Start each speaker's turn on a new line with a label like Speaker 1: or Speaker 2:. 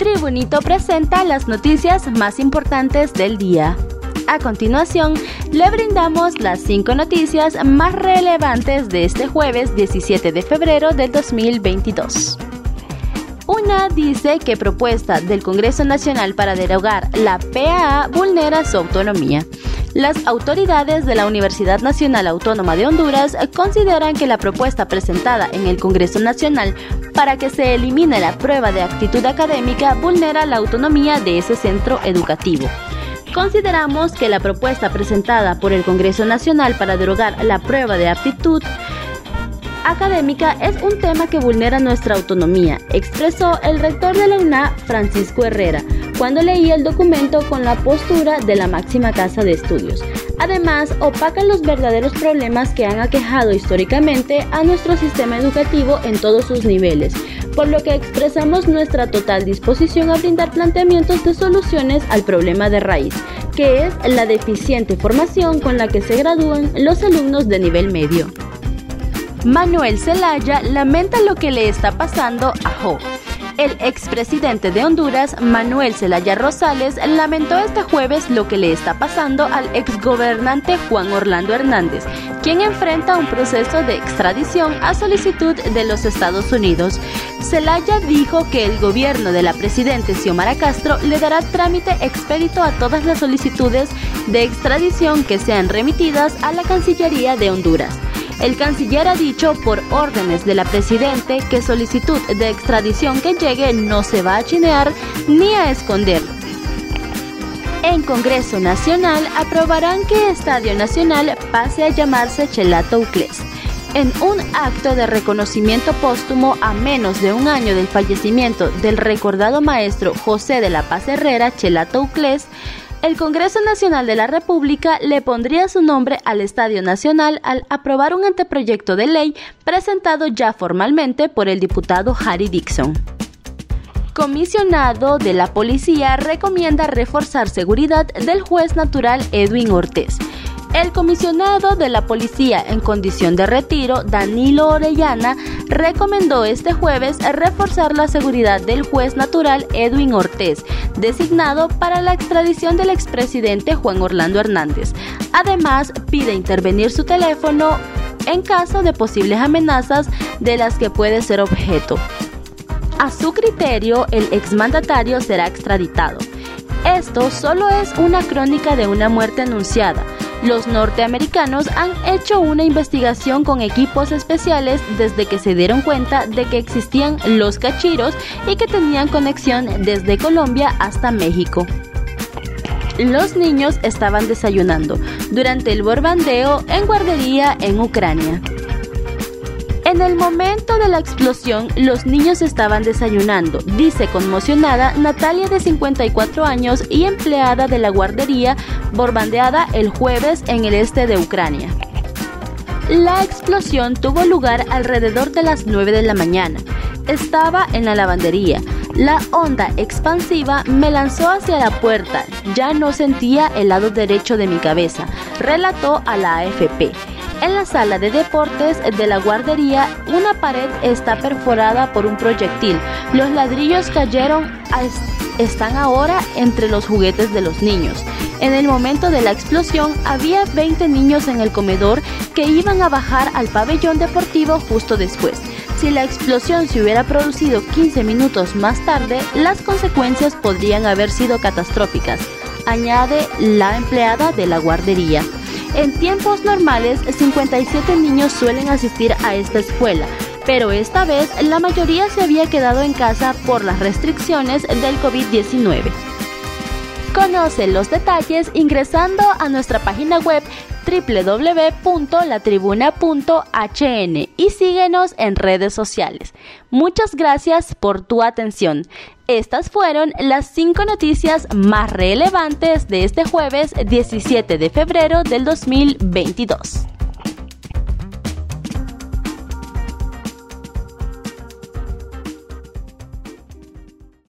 Speaker 1: Tribunito presenta las noticias más importantes del día. A continuación, le brindamos las cinco noticias más relevantes de este jueves 17 de febrero del 2022. Una dice que propuesta del Congreso Nacional para derogar la PAA vulnera su autonomía. Las autoridades de la Universidad Nacional Autónoma de Honduras consideran que la propuesta presentada en el Congreso Nacional para que se elimine la prueba de actitud académica vulnera la autonomía de ese centro educativo. Consideramos que la propuesta presentada por el Congreso Nacional para derogar la prueba de aptitud académica es un tema que vulnera nuestra autonomía, expresó el rector de la UNA, Francisco Herrera, cuando leía el documento con la postura de la máxima casa de estudios. Además, opacan los verdaderos problemas que han aquejado históricamente a nuestro sistema educativo en todos sus niveles, por lo que expresamos nuestra total disposición a brindar planteamientos de soluciones al problema de raíz, que es la deficiente formación con la que se gradúan los alumnos de nivel medio. Manuel Zelaya lamenta lo que le está pasando a Jo el expresidente de Honduras, Manuel Zelaya Rosales, lamentó este jueves lo que le está pasando al exgobernante Juan Orlando Hernández, quien enfrenta un proceso de extradición a solicitud de los Estados Unidos. Zelaya dijo que el gobierno de la presidenta Xiomara Castro le dará trámite expedito a todas las solicitudes de extradición que sean remitidas a la Cancillería de Honduras. El canciller ha dicho por órdenes de la Presidente que solicitud de extradición que llegue no se va a chinear ni a esconder. En Congreso Nacional aprobarán que Estadio Nacional pase a llamarse Chelato Uclés. En un acto de reconocimiento póstumo a menos de un año del fallecimiento del recordado maestro José de la Paz Herrera Chelato Uclés, el Congreso Nacional de la República le pondría su nombre al Estadio Nacional al aprobar un anteproyecto de ley presentado ya formalmente por el diputado Harry Dixon. Comisionado de la Policía recomienda reforzar seguridad del juez natural Edwin Ortiz. El comisionado de la policía en condición de retiro, Danilo Orellana, recomendó este jueves reforzar la seguridad del juez natural Edwin Ortiz, designado para la extradición del expresidente Juan Orlando Hernández. Además, pide intervenir su teléfono en caso de posibles amenazas de las que puede ser objeto. A su criterio, el exmandatario será extraditado. Esto solo es una crónica de una muerte anunciada los norteamericanos han hecho una investigación con equipos especiales desde que se dieron cuenta de que existían los cachiros y que tenían conexión desde Colombia hasta México. Los niños estaban desayunando durante el borbandeo en guardería en Ucrania. En el momento de la explosión, los niños estaban desayunando, dice conmocionada Natalia de 54 años y empleada de la guardería borbandeada el jueves en el este de Ucrania. La explosión tuvo lugar alrededor de las 9 de la mañana. Estaba en la lavandería. La onda expansiva me lanzó hacia la puerta. Ya no sentía el lado derecho de mi cabeza, relató a la AFP. En la sala de deportes de la guardería, una pared está perforada por un proyectil. Los ladrillos cayeron, están ahora entre los juguetes de los niños. En el momento de la explosión había 20 niños en el comedor que iban a bajar al pabellón deportivo justo después. Si la explosión se hubiera producido 15 minutos más tarde, las consecuencias podrían haber sido catastróficas, añade la empleada de la guardería. En tiempos normales, 57 niños suelen asistir a esta escuela, pero esta vez la mayoría se había quedado en casa por las restricciones del COVID-19. Conoce los detalles ingresando a nuestra página web www.latribuna.hn y síguenos en redes sociales. Muchas gracias por tu atención. Estas fueron las cinco noticias más relevantes de este jueves 17 de febrero del 2022.